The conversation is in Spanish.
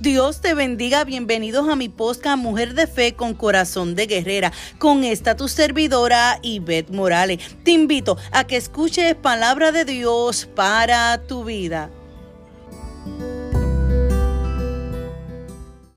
Dios te bendiga. Bienvenidos a mi posca Mujer de Fe con Corazón de Guerrera. Con esta tu servidora Ivette Morales. Te invito a que escuches palabra de Dios para tu vida.